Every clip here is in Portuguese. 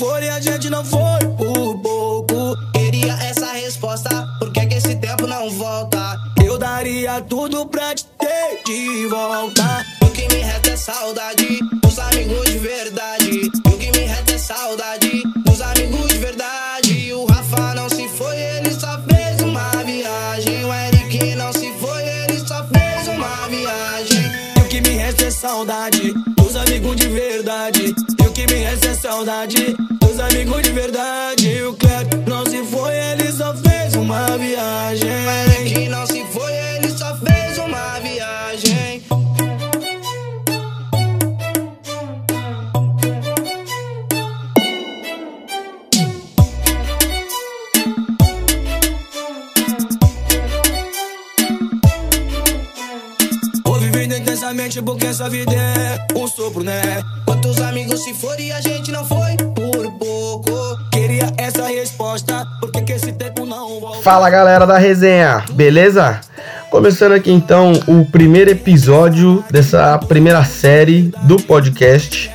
se forem, a gente não foi essa vida é um sopro, né? Quantos amigos se foram e a gente não foi por pouco? Queria essa resposta, que esse tempo não volta. Fala galera da resenha, beleza? Começando aqui então o primeiro episódio dessa primeira série do podcast,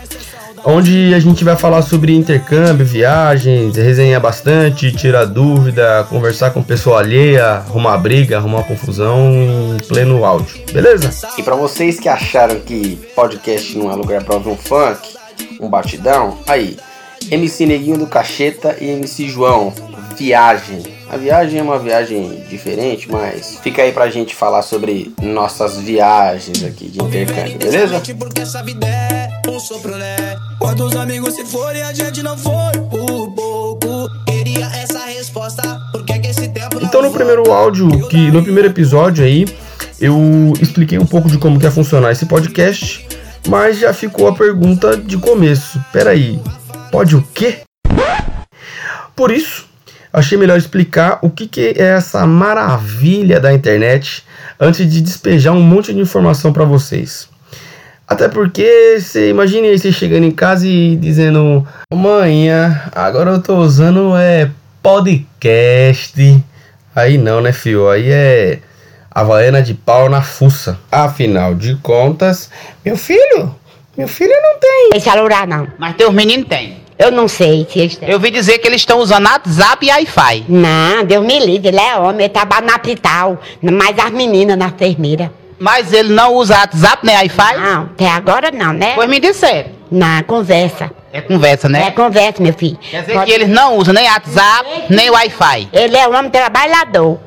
onde a gente vai falar sobre intercâmbio, viagens, resenhar bastante, tirar dúvida, conversar com pessoa alheia, arrumar briga, arrumar confusão em pleno áudio, beleza? E pra vocês que acharam que podcast não é lugar pra ouvir um funk, um batidão, aí, MC Neguinho do Cacheta e MC João, Viagem. A viagem é uma viagem diferente, mas fica aí pra gente falar sobre nossas viagens aqui de intercâmbio, beleza? Porque é amigos se forem, a gente não foi por pouco. Queria essa resposta, por que, que esse tempo Então no primeiro áudio, que no primeiro episódio aí, eu expliquei um pouco de como que ia funcionar esse podcast, mas já ficou a pergunta de começo. Peraí, pode o quê? Por isso, achei melhor explicar o que, que é essa maravilha da internet antes de despejar um monte de informação para vocês. Até porque você imagine aí você chegando em casa e dizendo: Mãe, agora eu tô usando é podcast. Aí não, né, fio? Aí é Havaiana de pau na fuça. Afinal de contas, meu filho, meu filho não tem. Tem celular não. Mas teus meninos têm. Eu não sei se eles têm. Eu ouvi dizer que eles estão usando WhatsApp e Wi-Fi. Não, Deus me livre, ele é homem, ele trabalha na hospital, mais as meninas na enfermeira. Mas ele não usa WhatsApp nem Wi-Fi? Não, até agora não, né? Pois me disseram. Na conversa. É conversa, né? É conversa, meu filho. Quer dizer que eles não usam nem WhatsApp, nem Wi-Fi. Ele é um homem trabalhador.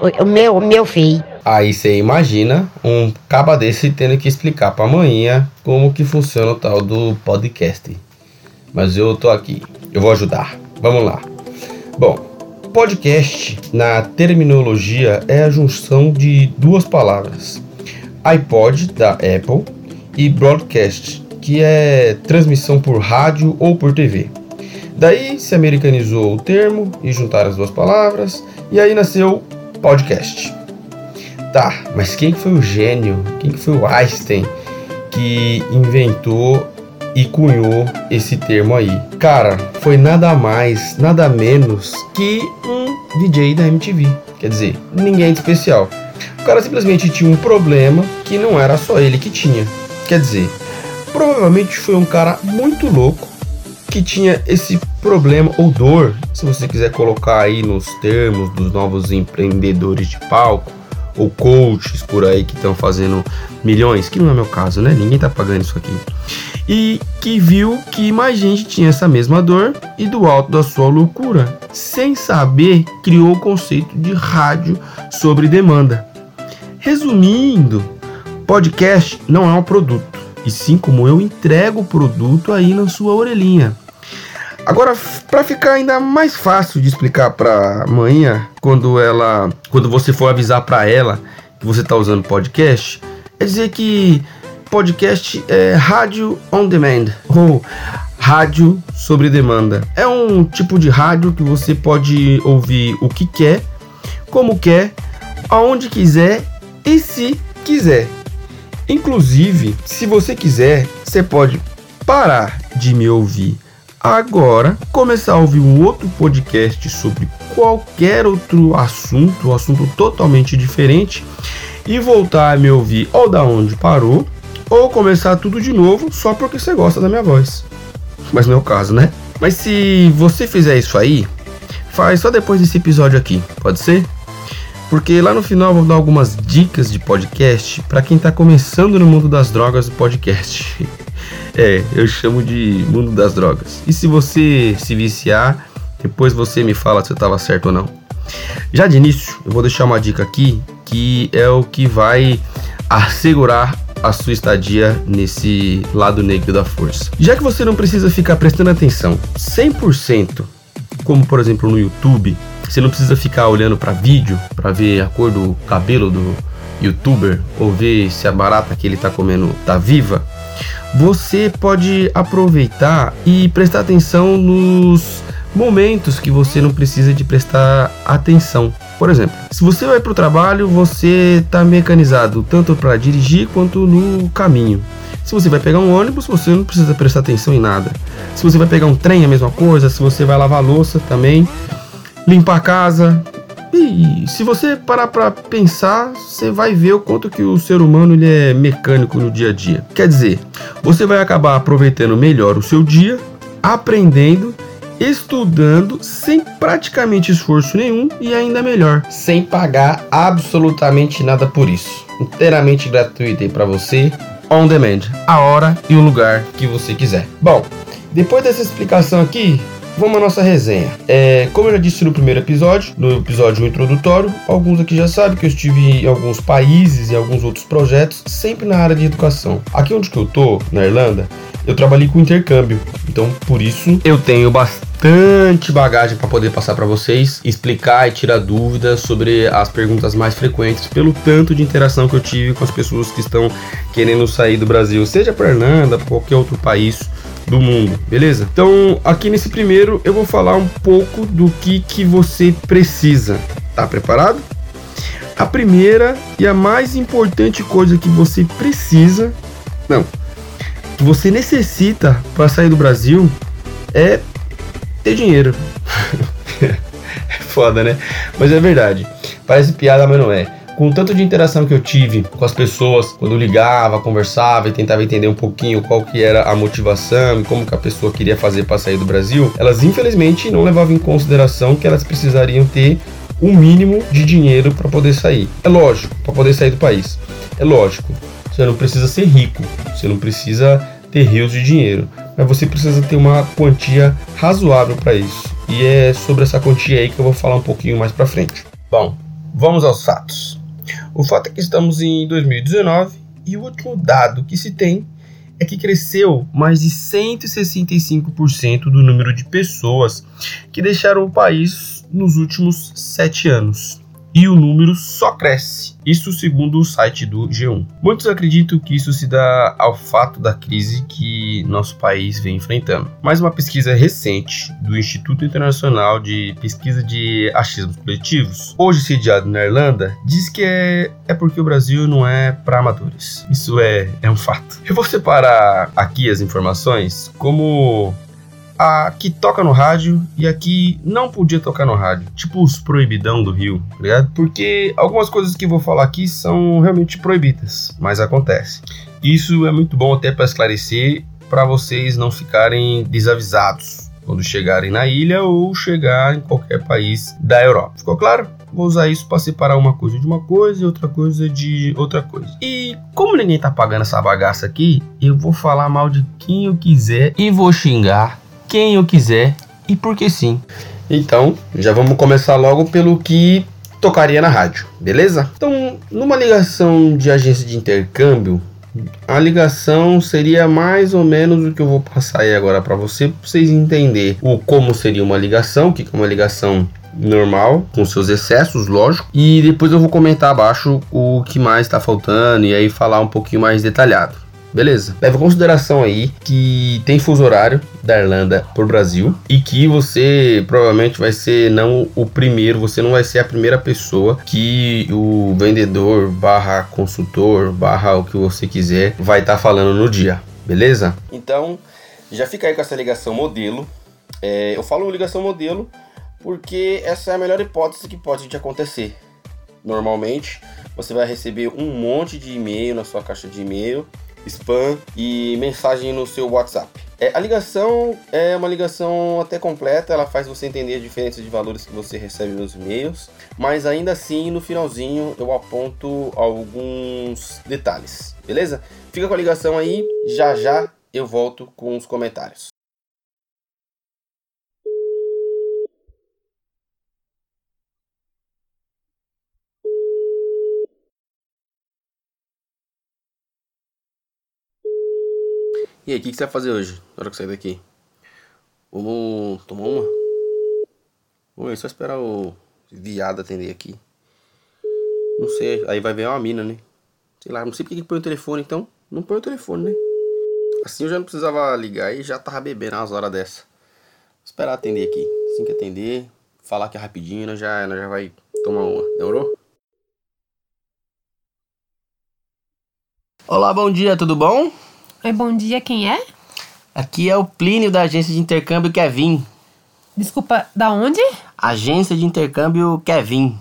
O, o meu, o meu filho. Aí você imagina um caba desse tendo que explicar pra manhã como que funciona o tal do podcast. Mas eu tô aqui, eu vou ajudar. Vamos lá. Bom, podcast na terminologia é a junção de duas palavras: iPod da Apple e broadcast, que é transmissão por rádio ou por TV. Daí se americanizou o termo e juntaram as duas palavras e aí nasceu podcast. Tá, mas quem que foi o gênio? Quem que foi o Einstein que inventou e cunhou esse termo aí? Cara, foi nada mais, nada menos que um DJ da MTV. Quer dizer, ninguém de especial. O cara simplesmente tinha um problema que não era só ele que tinha. Quer dizer, provavelmente foi um cara muito louco que tinha esse problema ou dor, se você quiser colocar aí nos termos dos novos empreendedores de palco ou coaches por aí que estão fazendo milhões, que não é meu caso, né? Ninguém tá pagando isso aqui. E que viu que mais gente tinha essa mesma dor e do alto da sua loucura, sem saber, criou o conceito de rádio sobre demanda. Resumindo, podcast não é um produto, e sim como eu entrego o produto aí na sua orelhinha. Agora, para ficar ainda mais fácil de explicar para manhã, quando ela, quando você for avisar para ela que você está usando podcast, é dizer que podcast é rádio on demand ou rádio sobre demanda. É um tipo de rádio que você pode ouvir o que quer, como quer, aonde quiser e se quiser. Inclusive, se você quiser, você pode parar de me ouvir agora, começar a ouvir um outro podcast sobre qualquer outro assunto, um assunto totalmente diferente, e voltar a me ouvir ou da onde parou, ou começar tudo de novo só porque você gosta da minha voz. Mas não é o caso, né? Mas se você fizer isso aí, faz só depois desse episódio aqui, pode ser? Porque lá no final eu vou dar algumas dicas de podcast para quem tá começando no mundo das drogas do podcast. É, eu chamo de mundo das drogas. E se você se viciar, depois você me fala se eu estava certo ou não. Já de início, eu vou deixar uma dica aqui que é o que vai assegurar a sua estadia nesse lado negro da força. Já que você não precisa ficar prestando atenção 100%, como por exemplo no YouTube, você não precisa ficar olhando para vídeo para ver a cor do cabelo do youtuber ou ver se a barata que ele tá comendo tá viva. Você pode aproveitar e prestar atenção nos momentos que você não precisa de prestar atenção. Por exemplo, se você vai para o trabalho, você está mecanizado tanto para dirigir quanto no caminho. Se você vai pegar um ônibus, você não precisa prestar atenção em nada. Se você vai pegar um trem, a mesma coisa. Se você vai lavar louça também, limpar a casa. E se você parar para pensar, você vai ver o quanto que o ser humano ele é mecânico no dia a dia. Quer dizer, você vai acabar aproveitando melhor o seu dia, aprendendo estudando sem praticamente esforço nenhum e ainda melhor, sem pagar absolutamente nada por isso. Inteiramente gratuito aí para você, on demand, a hora e o lugar que você quiser. Bom, depois dessa explicação aqui, vamos à nossa resenha. É, como eu já disse no primeiro episódio, no episódio introdutório, alguns aqui já sabem que eu estive em alguns países e alguns outros projetos, sempre na área de educação. Aqui onde que eu tô, na Irlanda, eu trabalhei com intercâmbio, então por isso eu tenho bastante bagagem para poder passar para vocês, explicar e tirar dúvidas sobre as perguntas mais frequentes, pelo tanto de interação que eu tive com as pessoas que estão querendo sair do Brasil, seja para Irlanda, para qualquer outro país do mundo, beleza? Então, aqui nesse primeiro eu vou falar um pouco do que que você precisa. Tá preparado? A primeira e a mais importante coisa que você precisa, não, que você necessita para sair do Brasil é ter dinheiro. é foda, né? Mas é verdade. Parece piada, mas não é. Com o tanto de interação que eu tive com as pessoas, quando ligava, conversava e tentava entender um pouquinho qual que era a motivação e como que a pessoa queria fazer para sair do Brasil, elas infelizmente não levavam em consideração que elas precisariam ter um mínimo de dinheiro para poder sair. É lógico, para poder sair do país. É lógico. Você não precisa ser rico, você não precisa ter rios de dinheiro, mas você precisa ter uma quantia razoável para isso. E é sobre essa quantia aí que eu vou falar um pouquinho mais para frente. Bom, vamos aos fatos. O fato é que estamos em 2019 e o último dado que se tem é que cresceu mais de 165% do número de pessoas que deixaram o país nos últimos sete anos e o número só cresce. Isso segundo o site do G1. Muitos acreditam que isso se dá ao fato da crise que nosso país vem enfrentando. Mas uma pesquisa recente do Instituto Internacional de Pesquisa de Achismos Coletivos, hoje sediado na Irlanda, diz que é, é porque o Brasil não é para amadores. Isso é, é um fato. Eu vou separar aqui as informações como a que toca no rádio e a que não podia tocar no rádio. Tipo os proibidão do Rio, tá ligado? Porque algumas coisas que vou falar aqui são realmente proibidas, mas acontece. Isso é muito bom até para esclarecer, para vocês não ficarem desavisados quando chegarem na ilha ou chegar em qualquer país da Europa. Ficou claro? Vou usar isso para separar uma coisa de uma coisa e outra coisa de outra coisa. E como ninguém tá pagando essa bagaça aqui, eu vou falar mal de quem eu quiser e vou xingar quem eu quiser e porque sim. Então, já vamos começar logo pelo que tocaria na rádio, beleza? Então, numa ligação de agência de intercâmbio, a ligação seria mais ou menos o que eu vou passar aí agora para você, para vocês entenderem o como seria uma ligação, o que é uma ligação normal, com seus excessos, lógico. E depois eu vou comentar abaixo o que mais está faltando e aí falar um pouquinho mais detalhado. Beleza. Leva em consideração aí que tem fuso horário da Irlanda pro Brasil e que você provavelmente vai ser não o primeiro, você não vai ser a primeira pessoa que o vendedor barra consultor barra o que você quiser vai estar tá falando no dia. Beleza? Então, já fica aí com essa ligação modelo. É, eu falo ligação modelo porque essa é a melhor hipótese que pode te acontecer. Normalmente, você vai receber um monte de e-mail na sua caixa de e-mail spam e mensagem no seu WhatsApp. É, a ligação é uma ligação até completa, ela faz você entender a diferença de valores que você recebe nos e-mails, mas ainda assim no finalzinho eu aponto alguns detalhes, beleza? Fica com a ligação aí, já já eu volto com os comentários. E aí, o que, que você vai fazer hoje, na hora que sair daqui? Vamos tomar uma? Vamos ver, só esperar o viado atender aqui. Não sei, aí vai ver uma mina, né? Sei lá, não sei porque que põe o telefone, então. Não põe o telefone, né? Assim eu já não precisava ligar e já tava bebendo umas horas dessa. Vou esperar atender aqui. Assim que atender, falar que é rapidinho, nós já, nós já vai tomar uma. Demorou? Olá, bom dia, tudo bom? Oi, bom dia, quem é? Aqui é o Plínio da agência de intercâmbio Kevin. Desculpa, da onde? Agência de intercâmbio Kevin.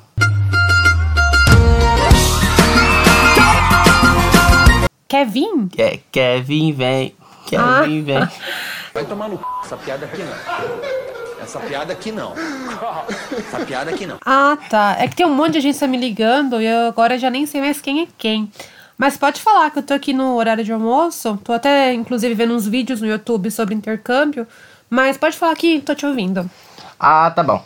Kevin? É, Kevin vem. Kevin Ah. vem. Vai tomar no c... essa piada aqui não. Essa piada aqui não. Essa piada aqui não. Ah, tá. É que tem um monte de agência me ligando e eu agora já nem sei mais quem é quem. Mas pode falar que eu tô aqui no horário de almoço. Tô até, inclusive, vendo uns vídeos no YouTube sobre intercâmbio. Mas pode falar que tô te ouvindo. Ah, tá bom.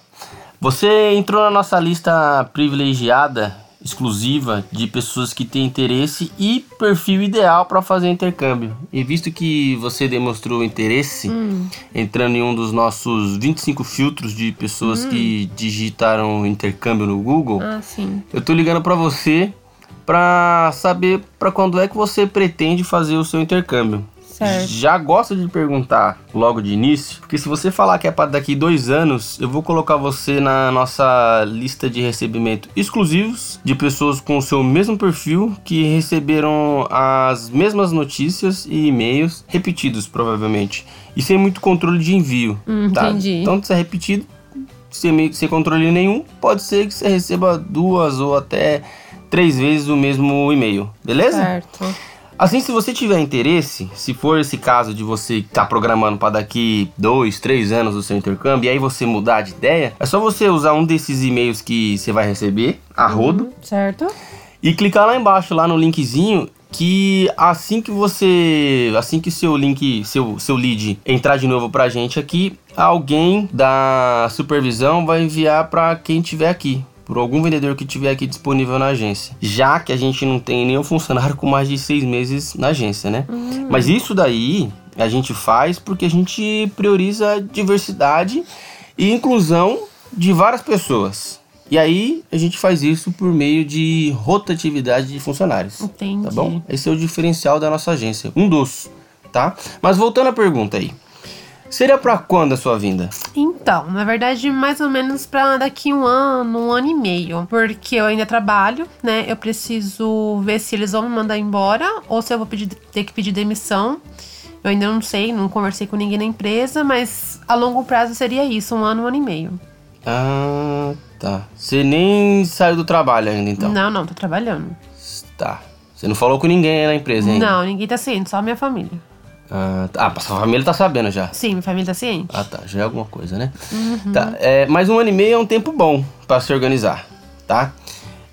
Você entrou na nossa lista privilegiada, exclusiva, de pessoas que têm interesse e perfil ideal para fazer intercâmbio. E visto que você demonstrou interesse, entrando em um dos nossos 25 filtros de pessoas que digitaram intercâmbio no Google, Ah, sim. eu tô ligando para você para saber para quando é que você pretende fazer o seu intercâmbio. Certo. Já gosto de perguntar logo de início, porque se você falar que é para daqui dois anos, eu vou colocar você na nossa lista de recebimento exclusivos de pessoas com o seu mesmo perfil que receberam as mesmas notícias e e-mails repetidos, provavelmente, e sem muito controle de envio. Hum, tá? entendi. Então, se é repetido, sem, sem controle nenhum, pode ser que você receba duas ou até três vezes o mesmo e-mail, beleza? Certo. Assim, se você tiver interesse, se for esse caso de você estar programando para daqui dois, três anos o seu intercâmbio, e aí você mudar de ideia, é só você usar um desses e-mails que você vai receber, a rodo, Certo? e clicar lá embaixo, lá no linkzinho, que assim que você, assim que seu link, seu, seu lead entrar de novo pra gente aqui, alguém da supervisão vai enviar pra quem tiver aqui. Por algum vendedor que tiver aqui disponível na agência. Já que a gente não tem nenhum funcionário com mais de seis meses na agência, né? Mas isso daí a gente faz porque a gente prioriza a diversidade e inclusão de várias pessoas. E aí a gente faz isso por meio de rotatividade de funcionários. Entendi. Tá bom? Esse é o diferencial da nossa agência. Um dos, tá? Mas voltando à pergunta aí. Seria pra quando a sua vinda? Então, na verdade, mais ou menos pra daqui um ano, um ano e meio. Porque eu ainda trabalho, né? Eu preciso ver se eles vão me mandar embora ou se eu vou pedir- ter que pedir demissão. Eu ainda não sei, não conversei com ninguém na empresa, mas a longo prazo seria isso, um ano, um ano e meio. Ah, tá. Você nem saiu do trabalho ainda, então? Não, não, tô trabalhando. Tá. Você não falou com ninguém na empresa ainda? Não, ninguém tá ciente, só a minha família. Ah, tá. ah, sua família tá sabendo já. Sim, minha família tá ciente. Ah, tá. Já é alguma coisa, né? Tá. É, mas um ano e meio é um tempo bom pra se organizar, tá?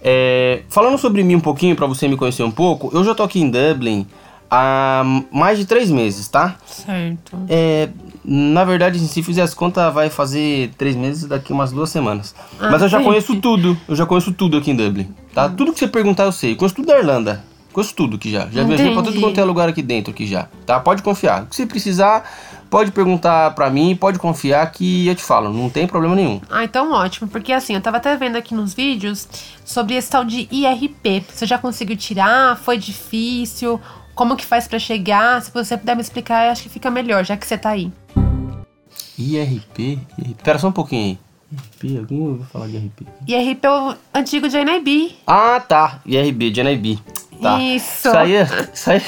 É, falando sobre mim um pouquinho, pra você me conhecer um pouco, eu já tô aqui em Dublin há mais de três meses, tá? Certo. É, na verdade, se fizer as contas, vai fazer três meses daqui umas duas semanas. Ah, Mas eu já conheço tudo. Eu já conheço tudo aqui em Dublin, tá? Tudo que você perguntar eu sei. Conheço tudo da Irlanda. Conheço tudo aqui já. Já viajei pra tudo Entendi. quanto é lugar aqui dentro aqui já, tá? Pode confiar. Você precisar, pode perguntar pra mim, pode confiar que eu te falo. Não tem problema nenhum. Ah, então ótimo, porque assim, eu tava até vendo aqui nos vídeos sobre esse tal de IRP. Você já conseguiu tirar? Foi difícil? Como que faz pra chegar? Se você puder me explicar, eu acho que fica melhor, já que você tá aí. IRP? IRP. Pera só um pouquinho aí. IRP? Alguém ouviu falar de IRP? IRP é o antigo de NIB. Ah, tá. IRB, de NIB. Tá. Isso. Isso aí, é, isso, aí,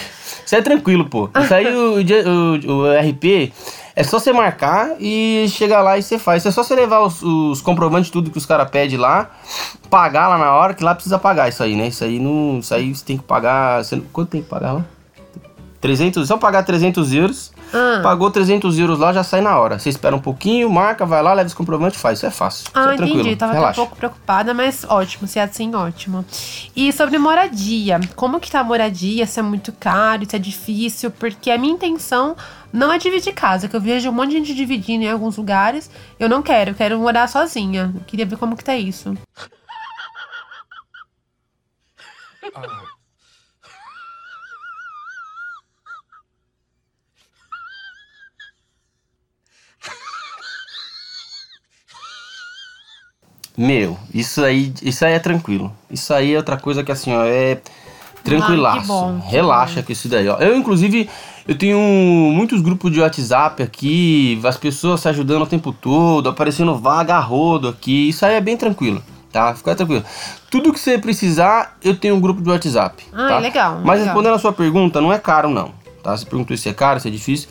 isso aí é tranquilo, pô. Isso aí, o, o, o RP, é só você marcar e chegar lá e você faz. É só você levar os, os comprovantes, tudo que os caras pedem lá, pagar lá na hora, que lá precisa pagar isso aí, né? Isso aí, não, isso aí você tem que pagar... Você, quanto tem que pagar lá? 300, só pagar 300 euros. Ah. Pagou 300 euros lá, já sai na hora. Você espera um pouquinho, marca, vai lá, leva esse comprovante e faz. Isso é fácil. Isso Ah, é tranquilo. entendi. Tava até um Relaxa. pouco preocupada, mas ótimo. Se é assim, ótimo. E sobre moradia. Como que tá a moradia? Se é muito caro, se é difícil? Porque a minha intenção não é dividir casa, que eu vejo um monte de gente dividindo em alguns lugares. Eu não quero, eu quero morar sozinha. Eu queria ver como que tá isso. Meu, isso aí, isso aí é tranquilo. Isso aí é outra coisa que assim, ó, é tranquilaço. Ah, que bom, que Relaxa com isso daí, ó. Eu, inclusive, eu tenho muitos grupos de WhatsApp aqui, as pessoas se ajudando o tempo todo, aparecendo vaga a rodo aqui. Isso aí é bem tranquilo, tá? Fica tranquilo. Tudo que você precisar, eu tenho um grupo de WhatsApp. Ah, tá? legal, Mas legal. respondendo a sua pergunta, não é caro, não. Tá? Você perguntou se é caro, se é difícil.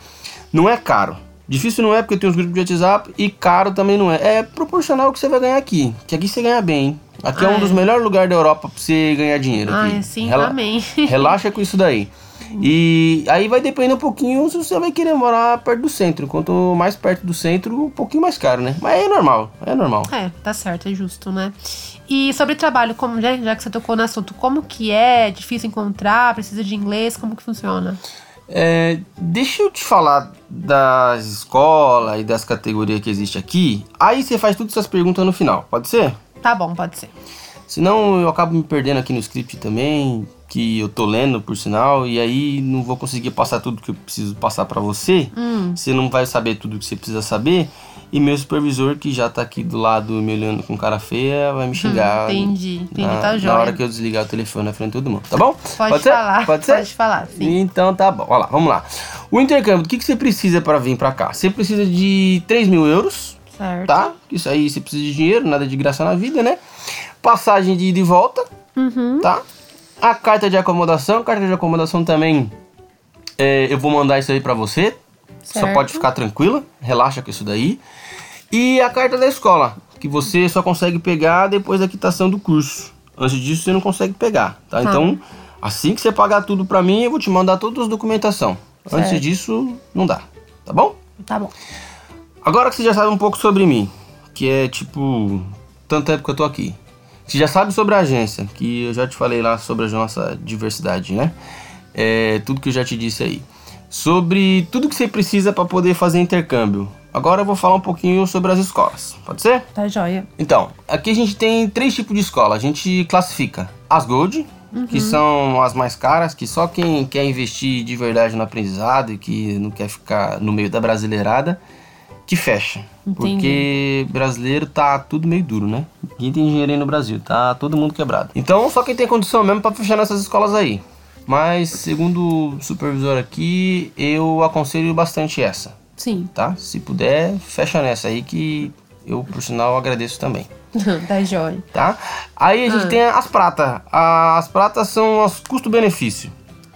Não é caro. Difícil não é porque tem os grupos de WhatsApp e caro também não é. É proporcional ao que você vai ganhar aqui. Que aqui você ganha bem, hein? Aqui é Ah, um é? dos melhores lugares da Europa pra você ganhar dinheiro. Ah, é sim, Rela- amém. Relaxa com isso daí. E aí vai depender um pouquinho se você vai querer morar perto do centro. Quanto mais perto do centro, um pouquinho mais caro, né? Mas é normal, é normal. É, tá certo, é justo, né? E sobre trabalho, como já, já que você tocou no assunto, como que é? Difícil encontrar? Precisa de inglês? Como que funciona? É, deixa eu te falar das escolas e das categorias que existe aqui. Aí você faz todas essas perguntas no final, pode ser? Tá bom, pode ser. Senão eu acabo me perdendo aqui no script também, que eu tô lendo, por sinal, e aí não vou conseguir passar tudo que eu preciso passar pra você. Hum. Você não vai saber tudo que você precisa saber. E meu supervisor, que já tá aqui do lado me olhando com cara feia, vai me xingar. Hum, entendi, entendi, na, tá na jóia. hora que eu desligar o telefone na frente de todo mundo, tá bom? Pode, ser? falar. Pode ser? Pode falar, sim. Então tá bom, olha lá, vamos lá. O intercâmbio, o que, que você precisa para vir para cá? Você precisa de 3 mil euros, Certo. tá? Isso aí você precisa de dinheiro, nada de graça na vida, né? Passagem de ida e volta, Uhum. tá? A carta de acomodação, carta de acomodação também, é, eu vou mandar isso aí para você. Só Certo. pode ficar tranquila, relaxa com isso daí. E a carta da escola, que você só consegue pegar depois da quitação do curso. Antes disso você não consegue pegar, tá? Tá. Então, assim que você pagar tudo pra mim, eu vou te mandar todas as documentação. Antes Certo. disso, não dá, tá bom? Tá bom. Agora que você já sabe um pouco sobre mim, que é tipo, tanto tempo que eu tô aqui. Você já sabe sobre a agência, que eu já te falei lá sobre a nossa diversidade, né? É, tudo que eu já te disse aí. Sobre tudo que você precisa para poder fazer intercâmbio. Agora eu vou falar um pouquinho sobre as escolas, pode ser? Tá jóia. Então, aqui a gente tem três tipos de escola. A gente classifica as Gold, que são as mais caras, que só quem quer investir de verdade no aprendizado e que não quer ficar no meio da brasileirada, que fecha. Entendi. Porque brasileiro tá tudo meio duro, né? Ninguém tem dinheiro aí no Brasil, tá todo mundo quebrado. Então, só quem tem condição mesmo para fechar nessas escolas aí. Mas, segundo o supervisor aqui, eu aconselho bastante essa Sim. tá? Se puder, fecha nessa aí que eu, por sinal, agradeço também, tá jóia. tá? Aí a gente Ah. tem as pratas. As pratas são as custo-benefício.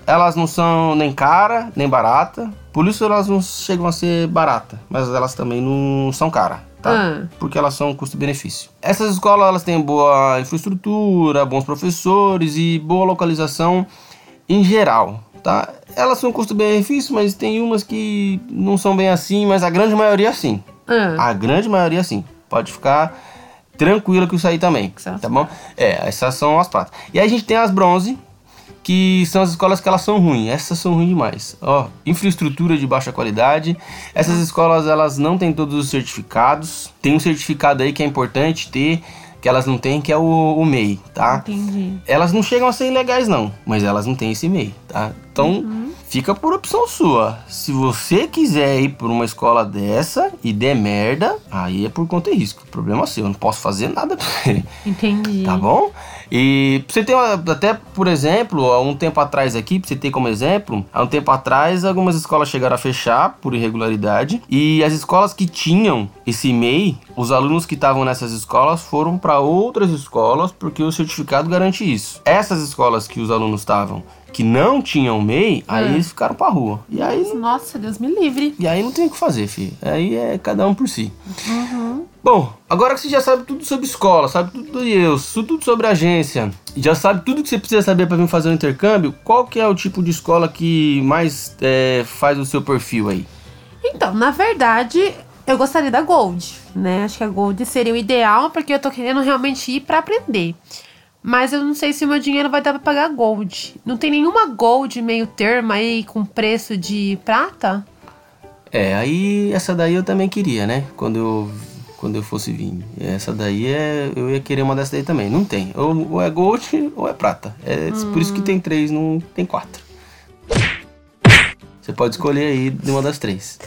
Elas não são nem cara, nem barata. Por isso elas não chegam a ser barata, mas elas também não são cara, tá? Ah. Porque elas são custo-benefício. Essas escolas elas têm boa infraestrutura, bons professores e boa localização em geral, tá? Elas são custo-benefício, mas tem umas que não são bem assim, mas a grande maioria sim. Ah. A grande maioria sim. Pode ficar tranquila com isso aí também, tá bom? É, essas são as pratas. E aí a gente tem as bronze, que são as escolas que elas são ruins. Essas são ruins demais. Ó, infraestrutura de baixa qualidade. Essas escolas elas não têm todos os certificados. Tem um certificado aí que é importante ter, que elas não têm, que é o, o MEI, tá? Entendi. Elas não chegam a ser ilegais não, mas elas não têm esse MEI, tá? Então, fica por opção sua. Se você quiser ir por uma escola dessa e der merda, aí é por conta e risco. Problema seu, eu não posso fazer nada pra você. Entendi. Tá bom? E você ter uma- até, por exemplo, há um tempo atrás aqui, pra você ter como exemplo, há um tempo atrás algumas escolas chegaram a fechar por irregularidade e as escolas que tinham esse MEI, os alunos que estavam nessas escolas foram para outras escolas porque o certificado garante isso. Essas escolas que os alunos estavam que não tinham MEI, aí Hum. eles ficaram pra rua. E aí, Nossa, Deus me livre. e aí não tem o que fazer, filho. Aí é cada um por si. Uhum. Bom, agora que você já sabe tudo sobre escola, sabe tudo do IELTS, tudo sobre agência, já sabe tudo que você precisa saber para vir fazer o intercâmbio, qual que é o tipo de escola que mais é, faz o seu perfil aí? Então, na verdade, eu gostaria da Gold, né? Acho que a Gold seria o ideal, porque eu tô querendo realmente ir pra aprender. Mas eu não sei se o meu dinheiro vai dar pra pagar Gold. Não tem nenhuma Gold meio termo aí com preço de prata? É, aí essa daí eu também queria, né? Quando eu, quando eu fosse vir. Essa daí é, eu ia querer uma dessa daí também. Não tem. Ou, ou é gold ou é prata. É por isso que tem três, não tem quatro. Você pode escolher aí de uma das três.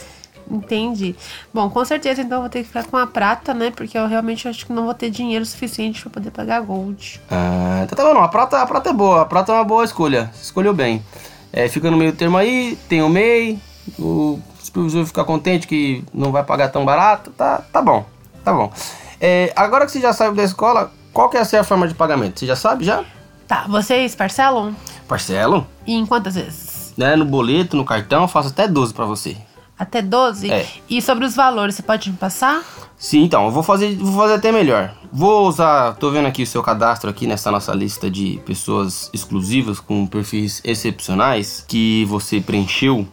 Entendi. Bom, com certeza então eu vou ter que ficar com a prata, né? Porque eu realmente acho que não vou ter dinheiro suficiente pra poder pagar Gold. Ah, então tá bom, não. A prata, a prata é boa. A prata é uma boa escolha. Você escolheu bem. É, fica no meio termo aí, tem o MEI. O supervisor fica contente que não vai pagar tão barato. Tá, tá bom. Tá bom. É, agora que você já sabe da escola, qual que é a sua forma de pagamento? Você já sabe já? Tá, vocês parcelam? Parcelo. E em quantas vezes? Né? No boleto, no cartão, eu faço até 12 pra você. Até 12? É. E sobre os valores, você pode me passar? Sim, então, eu vou fazer, vou fazer até melhor. Vou usar, tô vendo aqui o seu cadastro aqui nessa nossa lista de pessoas exclusivas com perfis excepcionais que você preencheu,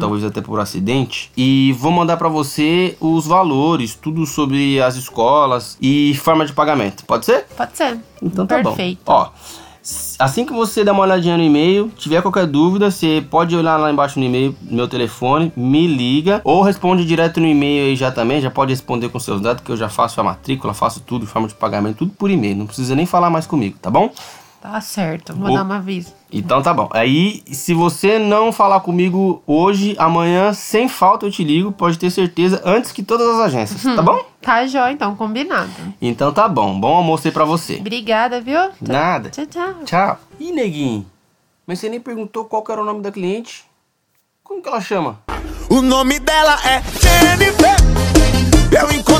talvez até por acidente, e vou mandar pra você os valores, tudo sobre as escolas e forma de pagamento. Pode ser? Pode ser. Então tá Perfeito. bom. Ó, s- assim que você der uma olhadinha no e-mail, tiver qualquer dúvida, você pode olhar lá embaixo no e-mail, no meu telefone, me liga ou responde direto no e-mail aí já também, já pode responder com seus dados que eu já faço a matrícula, faço tudo, forma de pagamento, tudo por e-mail, não precisa nem falar mais comigo, tá bom? Tá certo, vou O- dar uma aviso. Então tá bom. Aí, se você não falar comigo hoje, amanhã, sem falta eu te ligo, pode ter certeza, antes que todas as agências, tá bom? Tá jóia, então, combinado. Então tá bom. Bom almoço aí pra você. Obrigada, viu? Nada. Tchau, tchau. Tchau. Ih, neguinho, mas você nem perguntou qual era o nome da cliente? Como que ela chama? O nome dela é Jennifer. Eu encontrei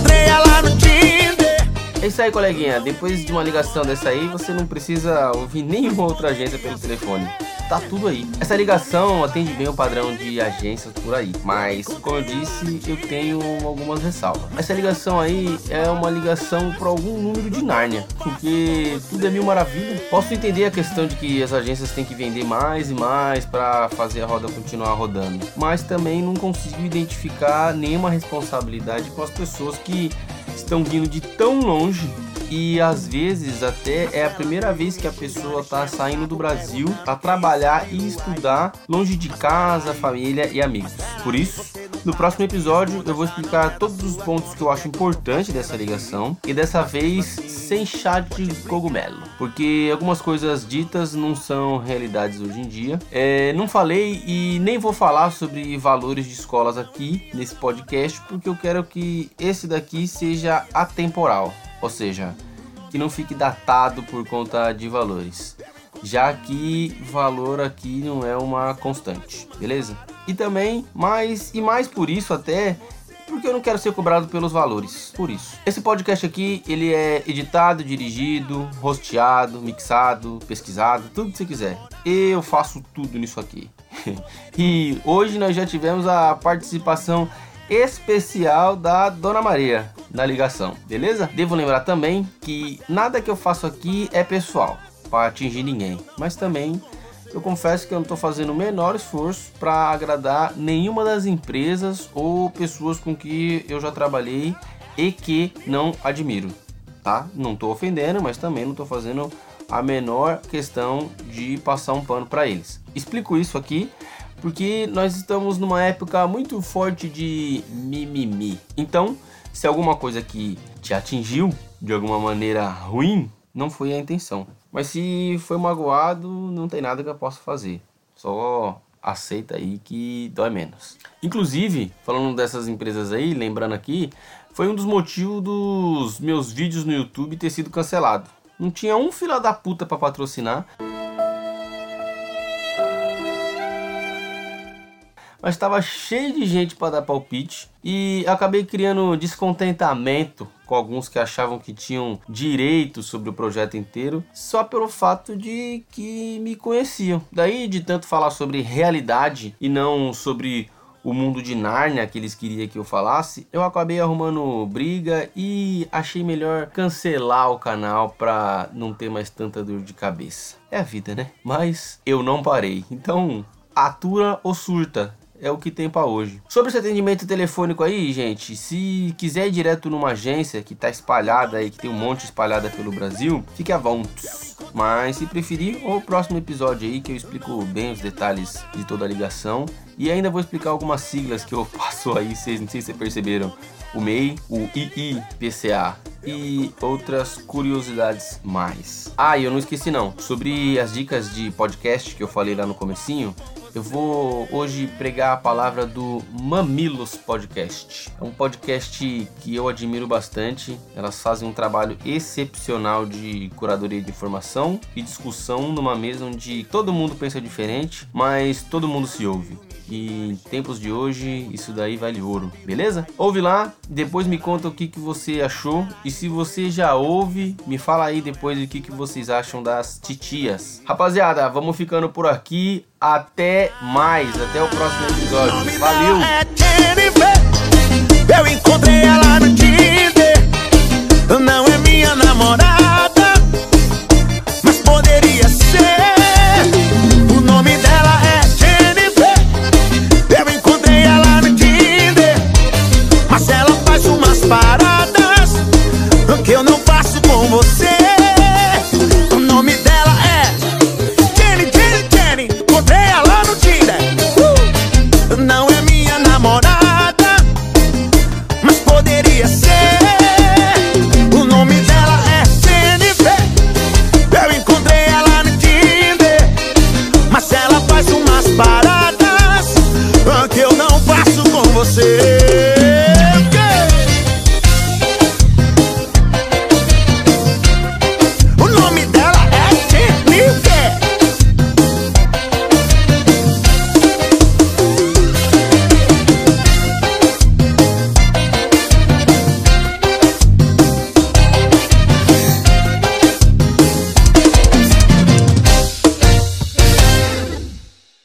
isso aí, coleguinha. Depois de uma ligação dessa aí, você não precisa ouvir nenhuma outra agência pelo telefone. Tá tudo aí. Essa ligação atende bem o padrão de agências por aí. Mas, como eu disse, eu tenho algumas ressalvas. Essa ligação aí é uma ligação para algum número de Nárnia. Porque tudo é mil maravilha. Posso entender a questão de que as agências têm que vender mais e mais para fazer a roda continuar rodando. Mas também não consigo identificar nenhuma responsabilidade com as pessoas que estão vindo de tão longe e às vezes até é a primeira vez que a pessoa está saindo do Brasil para trabalhar e estudar longe de casa, família e amigos. Por isso, no próximo episódio eu vou explicar todos os pontos que eu acho importante dessa ligação e dessa vez sem chá de cogumelo, porque algumas coisas ditas não são realidades hoje em dia. É, não falei e nem vou falar sobre valores de escolas aqui nesse podcast, porque eu quero que esse daqui seja atemporal, ou seja, que não fique datado por conta de valores, já que valor aqui não é uma constante, beleza? E também, mais e mais por isso até porque eu não quero ser cobrado pelos valores. Por isso. Esse podcast aqui, ele é editado, dirigido, rosteado, mixado, pesquisado, tudo que você quiser. Eu faço tudo nisso aqui. e hoje nós já tivemos a participação especial da Dona Maria na ligação, beleza? Devo lembrar também que nada que eu faço aqui é pessoal, para atingir ninguém, mas também eu confesso que eu não estou fazendo o menor esforço para agradar nenhuma das empresas ou pessoas com que eu já trabalhei e que não admiro, tá? Não estou ofendendo, mas também não estou fazendo a menor questão de passar um pano para eles. Explico isso aqui porque nós estamos numa época muito forte de mimimi. Então, se alguma coisa que te atingiu de alguma maneira ruim, não foi a intenção. Mas se foi magoado, não tem nada que eu possa fazer. Só aceita aí que dói menos. Inclusive, falando dessas empresas aí, lembrando aqui, foi um dos motivos dos meus vídeos no YouTube ter sido cancelado. Não tinha um fila da puta para patrocinar. Mas estava cheio de gente para dar palpite e acabei criando descontentamento com alguns que achavam que tinham direito sobre o projeto inteiro só pelo fato de que me conheciam. Daí de tanto falar sobre realidade e não sobre o mundo de Nárnia que eles queriam que eu falasse, eu acabei arrumando briga e achei melhor cancelar o canal pra não ter mais tanta dor de cabeça. É a vida, né? Mas eu não parei. Então, atura ou surta é o que tem para hoje. Sobre esse atendimento telefônico aí, gente, se quiser ir direto numa agência que tá espalhada aí, que tem um monte espalhada pelo Brasil, fique à vontade. Mas se preferir, o próximo episódio aí que eu explico bem os detalhes de toda a ligação e ainda vou explicar algumas siglas que eu passo aí, vocês não sei se vocês perceberam. O MEI, o IIPCA e outras curiosidades mais. Ah, e eu não esqueci não, sobre as dicas de podcast que eu falei lá no comecinho, eu vou hoje pregar a palavra do Mamilos Podcast. É um podcast que eu admiro bastante. Elas fazem um trabalho excepcional de curadoria de informação e discussão numa mesa onde todo mundo pensa diferente, mas todo mundo se ouve. E em tempos de hoje, isso daí vale ouro, beleza? Ouve lá, depois me conta o que, que você achou. E se você já ouve, me fala aí depois o que, que vocês acham das titias. Rapaziada, vamos ficando por aqui. Até mais, até o próximo episódio. Valeu! Eu encontrei ela no Tinder. Não